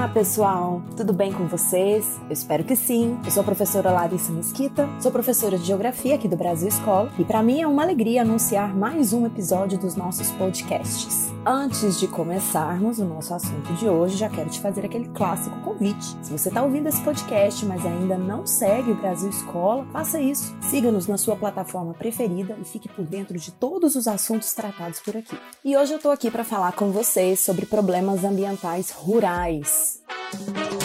Olá, pessoal! Tudo bem com vocês? Eu espero que sim. Eu sou a professora Larissa Mesquita, sou professora de Geografia aqui do Brasil Escola e para mim é uma alegria anunciar mais um episódio dos nossos podcasts. Antes de começarmos o nosso assunto de hoje, já quero te fazer aquele clássico convite. Se você está ouvindo esse podcast, mas ainda não segue o Brasil Escola, faça isso. Siga-nos na sua plataforma preferida e fique por dentro de todos os assuntos tratados por aqui. E hoje eu estou aqui para falar com vocês sobre problemas ambientais rurais. Adiós.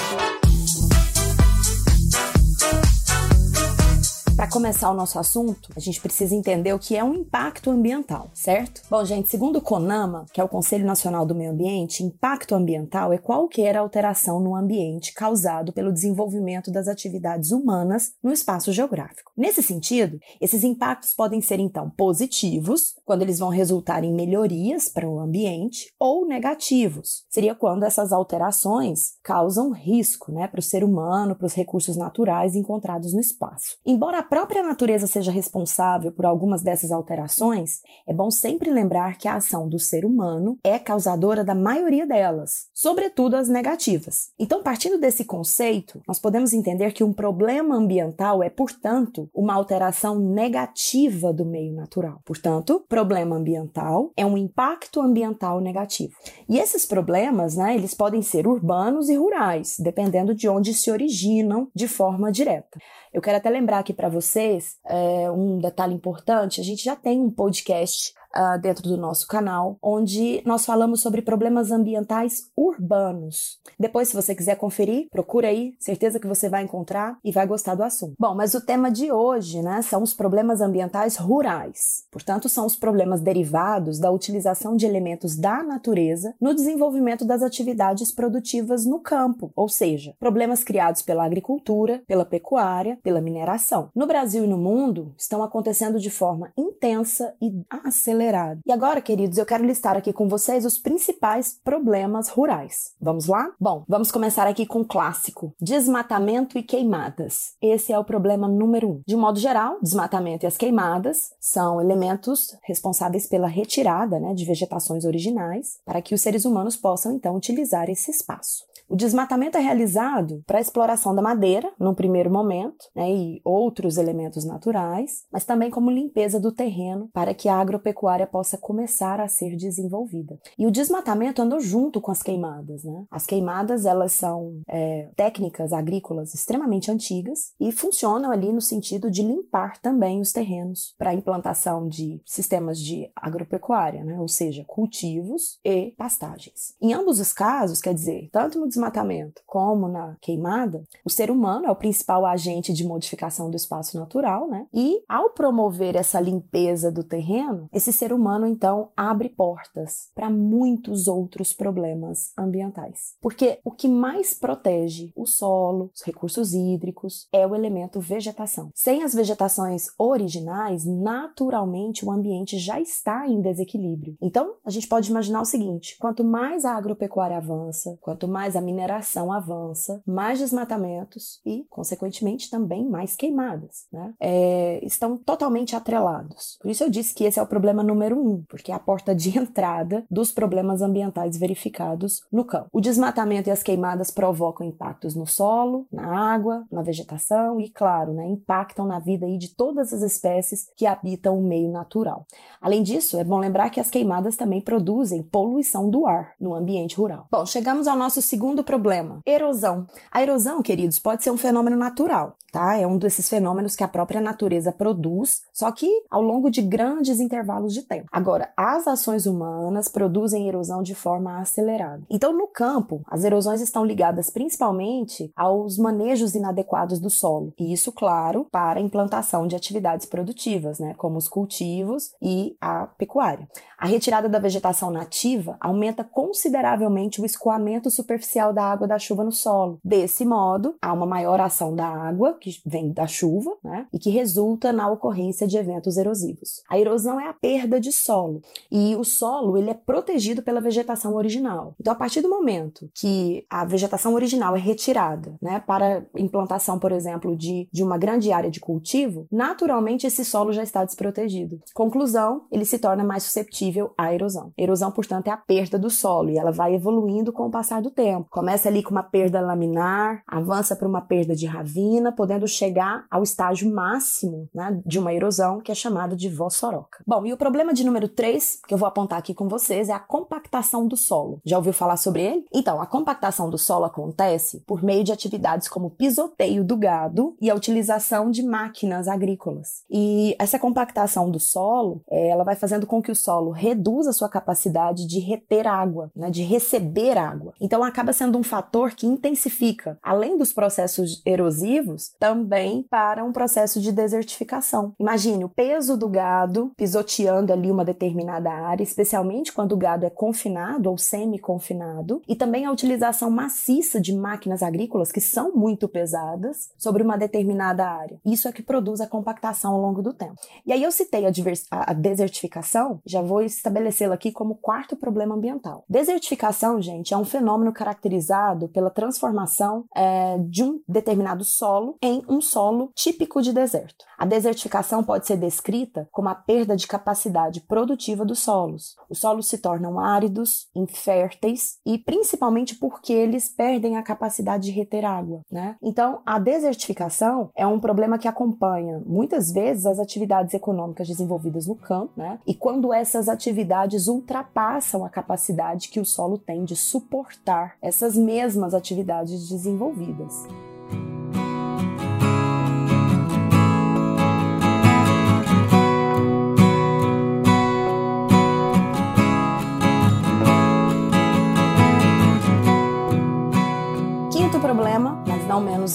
Para começar o nosso assunto, a gente precisa entender o que é um impacto ambiental, certo? Bom, gente, segundo o CONAMA, que é o Conselho Nacional do Meio Ambiente, impacto ambiental é qualquer alteração no ambiente causado pelo desenvolvimento das atividades humanas no espaço geográfico. Nesse sentido, esses impactos podem ser então positivos, quando eles vão resultar em melhorias para o ambiente, ou negativos. Seria quando essas alterações causam risco, né, para o ser humano, para os recursos naturais encontrados no espaço. Embora própria natureza seja responsável por algumas dessas alterações, é bom sempre lembrar que a ação do ser humano é causadora da maioria delas, sobretudo as negativas. Então, partindo desse conceito, nós podemos entender que um problema ambiental é, portanto, uma alteração negativa do meio natural. Portanto, problema ambiental é um impacto ambiental negativo. E esses problemas, né, eles podem ser urbanos e rurais, dependendo de onde se originam de forma direta. Eu quero até lembrar aqui para vocês é, um detalhe importante: a gente já tem um podcast uh, dentro do nosso canal, onde nós falamos sobre problemas ambientais urbanos. Depois, se você quiser conferir, procura aí, certeza que você vai encontrar e vai gostar do assunto. Bom, mas o tema de hoje, né, são os problemas ambientais rurais. Portanto, são os problemas derivados da utilização de elementos da natureza no desenvolvimento das atividades produtivas no campo, ou seja, problemas criados pela agricultura, pela pecuária, pela mineração. No Brasil e no mundo, estão acontecendo de forma intensa e acelerada. E agora, queridos, eu quero listar aqui com vocês os principais problemas rurais. Vamos lá? Bom, vamos começar aqui com o clássico: desmatamento e queimadas. Esse é o problema número um. De um modo geral, desmatamento e as queimadas são elementos responsáveis pela retirada né, de vegetações originais para que os seres humanos possam então utilizar esse espaço. O desmatamento é realizado para a exploração da madeira, num primeiro momento, né, e outros elementos naturais, mas também como limpeza do terreno para que a agropecuária possa começar a ser desenvolvida. E o desmatamento andou junto com as queimadas. Né? As queimadas elas são é, técnicas agrícolas extremamente antigas e funcionam ali no sentido de limpar também os terrenos para a implantação de sistemas de agropecuária, né? ou seja, cultivos e pastagens. Em ambos os casos, quer dizer, tanto no desmatamento como na queimada, o ser humano é o principal agente de modificação do espaço natural, né? E ao promover essa limpeza do terreno, esse ser humano então abre portas para muitos outros problemas ambientais. Porque o que mais protege o solo, os recursos hídricos, é o elemento vegetação. Sem as vegetações originais, naturalmente o ambiente já está em desequilíbrio. Então, a gente pode imaginar o seguinte: quanto mais a agropecuária avança, quanto mais a mineração avança, mais desmatamentos e, consequentemente, também mais queimadas, né? É, estão totalmente atrelados. Por isso eu disse que esse é o problema número um, porque é a porta de entrada dos problemas ambientais verificados no campo. O desmatamento e as queimadas provocam impactos no solo, na água, na vegetação e, claro, né, impactam na vida aí de todas as espécies que habitam o meio natural. Além disso, é bom lembrar que as queimadas também produzem poluição do ar no ambiente rural. Bom, chegamos ao nosso segundo Segundo problema, erosão. A erosão, queridos, pode ser um fenômeno natural, tá? É um desses fenômenos que a própria natureza produz, só que ao longo de grandes intervalos de tempo. Agora, as ações humanas produzem erosão de forma acelerada. Então, no campo, as erosões estão ligadas principalmente aos manejos inadequados do solo. E isso, claro, para a implantação de atividades produtivas, né, como os cultivos e a pecuária. A retirada da vegetação nativa aumenta consideravelmente o escoamento superficial da água da chuva no solo. Desse modo, há uma maior ação da água que vem da chuva, né, e que resulta na ocorrência de eventos erosivos. A erosão é a perda de solo e o solo ele é protegido pela vegetação original. Então, a partir do momento que a vegetação original é retirada, né, para implantação, por exemplo, de, de uma grande área de cultivo, naturalmente esse solo já está desprotegido. Conclusão, ele se torna mais susceptível à erosão. Erosão, portanto, é a perda do solo e ela vai evoluindo com o passar do tempo. Começa ali com uma perda laminar, avança para uma perda de ravina, podendo chegar ao estágio máximo né, de uma erosão, que é chamada de vossoroca. Bom, e o problema de número 3, que eu vou apontar aqui com vocês, é a compactação do solo. Já ouviu falar sobre ele? Então, a compactação do solo acontece por meio de atividades como pisoteio do gado e a utilização de máquinas agrícolas. E essa compactação do solo, é, ela vai fazendo com que o solo reduza a sua capacidade de reter água, né, de receber água. Então, acaba sendo um fator que intensifica, além dos processos erosivos, também para um processo de desertificação. Imagine o peso do gado pisoteando ali uma determinada área, especialmente quando o gado é confinado ou semi-confinado, e também a utilização maciça de máquinas agrícolas que são muito pesadas sobre uma determinada área. Isso é que produz a compactação ao longo do tempo. E aí eu citei a, a desertificação, já vou estabelecê-la aqui como quarto problema ambiental. Desertificação, gente, é um fenômeno caracterizado pela transformação é, de um determinado solo em um solo típico de deserto. A desertificação pode ser descrita como a perda de capacidade produtiva dos solos. Os solos se tornam áridos, inférteis e principalmente porque eles perdem a capacidade de reter água, né? Então, a desertificação é um problema que acompanha muitas vezes as atividades econômicas desenvolvidas no campo, né? E quando essas atividades ultrapassam a capacidade que o solo tem de suportar essas mesmas atividades desenvolvidas.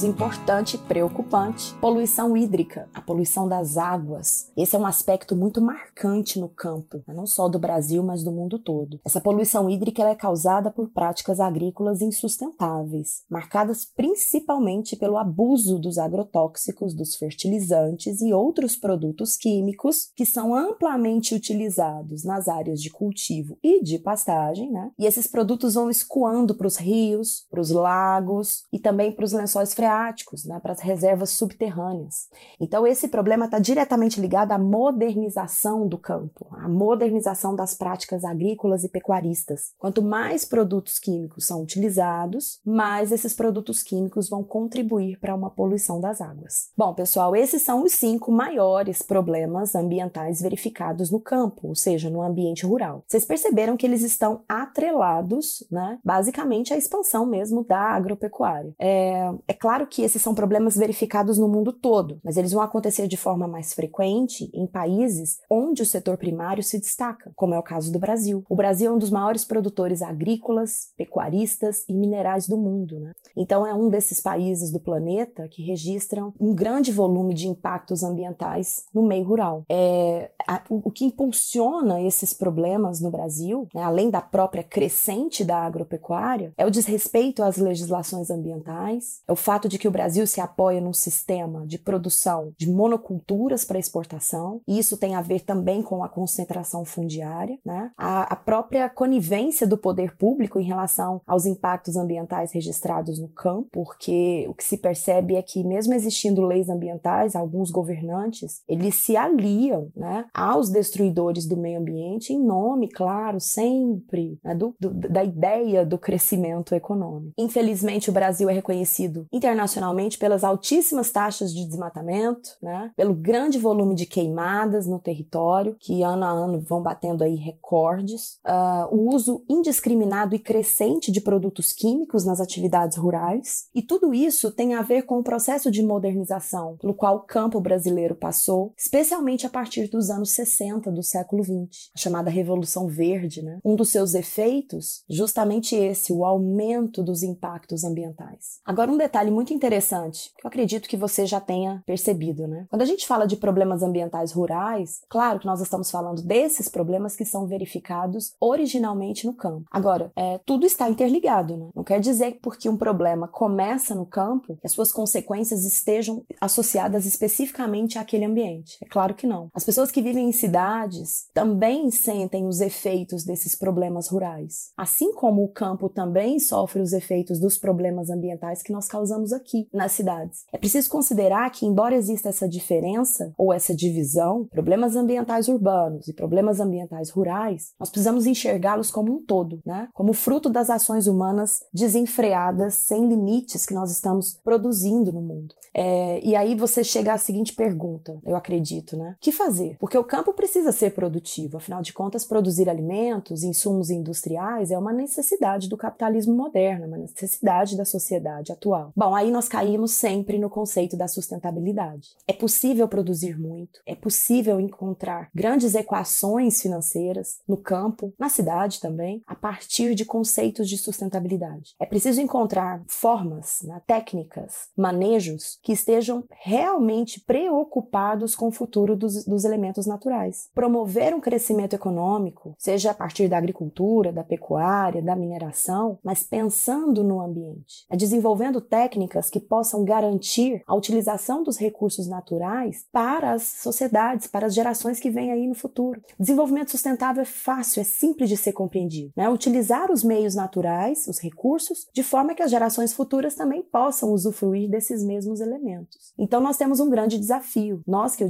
Importante e preocupante, poluição hídrica, a poluição das águas. Esse é um aspecto muito marcante no campo, né? não só do Brasil, mas do mundo todo. Essa poluição hídrica é causada por práticas agrícolas insustentáveis, marcadas principalmente pelo abuso dos agrotóxicos, dos fertilizantes e outros produtos químicos que são amplamente utilizados nas áreas de cultivo e de pastagem, né? E esses produtos vão escoando para os rios, para os lagos, e também para os lençóis freáticos, né, para as reservas subterrâneas. Então, esse problema está diretamente ligado à modernização do campo, à modernização das práticas agrícolas e pecuaristas. Quanto mais produtos químicos são utilizados, mais esses produtos químicos vão contribuir para uma poluição das águas. Bom, pessoal, esses são os cinco maiores problemas ambientais verificados no campo, ou seja, no ambiente rural. Vocês perceberam que eles estão atrelados, né, basicamente à expansão mesmo da agropecuária. É, é claro que esses são problemas verificados no mundo todo, mas eles vão acontecer de forma mais frequente em países onde o setor primário se destaca, como é o caso do Brasil. O Brasil é um dos maiores produtores agrícolas, pecuaristas e minerais do mundo. Né? Então, é um desses países do planeta que registram um grande volume de impactos ambientais no meio rural. É, a, o, que impulsiona esses problemas no Brasil, né, além da própria crescente da agropecuária, é o desrespeito às legislações ambientais, é o fato de que o Brasil se apoia num sistema de produção de monoculturas para exportação, e isso tem a ver também com a concentração fundiária, né? a, a própria conivência do poder público em relação aos impactos ambientais registrados no campo, porque o que se percebe é que, mesmo existindo leis ambientais, alguns governantes eles se aliam né, aos destruidores do meio ambiente em nome, claro, sempre né, do, do, da ideia do crescimento econômico. Infelizmente, o Brasil é reconhecido internacionalmente pelas altíssimas taxas de desmatamento, né? pelo grande volume de queimadas no território, que ano a ano vão batendo aí recordes, uh, o uso indiscriminado e crescente de produtos químicos nas atividades rurais, e tudo isso tem a ver com o processo de modernização pelo qual o campo brasileiro passou, especialmente a partir dos anos 60 do século 20, a chamada Revolução Verde. Né? Um dos seus efeitos, justamente esse, o aumento dos impactos ambientais. Agora, um detalhe muito muito interessante, que eu acredito que você já tenha percebido, né? Quando a gente fala de problemas ambientais rurais, claro que nós estamos falando desses problemas que são verificados originalmente no campo. Agora, é, tudo está interligado, né? Não quer dizer que porque um problema começa no campo, que as suas consequências estejam associadas especificamente àquele ambiente. É claro que não. As pessoas que vivem em cidades também sentem os efeitos desses problemas rurais. Assim como o campo também sofre os efeitos dos problemas ambientais que nós causamos aqui nas cidades. É preciso considerar que, embora exista essa diferença ou essa divisão, problemas ambientais urbanos e problemas ambientais rurais, nós precisamos enxergá-los como um todo, né? Como fruto das ações humanas desenfreadas, sem limites que nós estamos produzindo no mundo. É, e aí você chega à seguinte pergunta, eu acredito, né? O que fazer? Porque o campo precisa ser produtivo, afinal de contas, produzir alimentos, insumos industriais é uma necessidade do capitalismo moderno, uma necessidade da sociedade atual. Bom, aí nós caímos sempre no conceito da sustentabilidade. É possível produzir muito, é possível encontrar grandes equações financeiras no campo, na cidade também, a partir de conceitos de sustentabilidade. É preciso encontrar formas, né, técnicas, manejos que estejam realmente preocupados com o futuro dos, dos elementos naturais. Promover um crescimento econômico, seja a partir da agricultura, da pecuária, da mineração, mas pensando no ambiente. É desenvolvendo técnicas que possam garantir a utilização dos recursos naturais para as sociedades, para as gerações que vêm aí no futuro. Desenvolvimento sustentável é fácil, é simples de ser compreendido. Né? Utilizar os meios naturais, os recursos, de forma que as gerações futuras também possam usufruir desses mesmos elementos. Então nós temos um grande desafio, nós que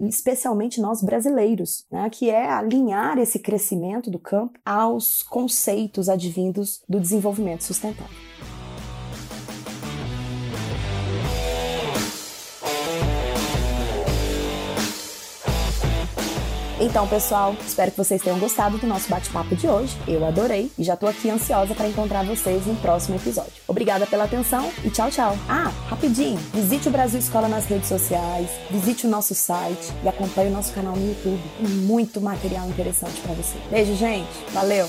especialmente nós brasileiros, né, que é alinhar esse crescimento do campo aos conceitos advindos do desenvolvimento sustentável. Então, pessoal, espero que vocês tenham gostado do nosso bate-papo de hoje. Eu adorei e já tô aqui ansiosa para encontrar vocês no próximo episódio. Obrigada pela atenção e tchau, tchau. Ah, rapidinho, visite o Brasil Escola nas redes sociais, visite o nosso site e acompanhe o nosso canal no YouTube. Tem muito material interessante para você. Beijo, gente. Valeu.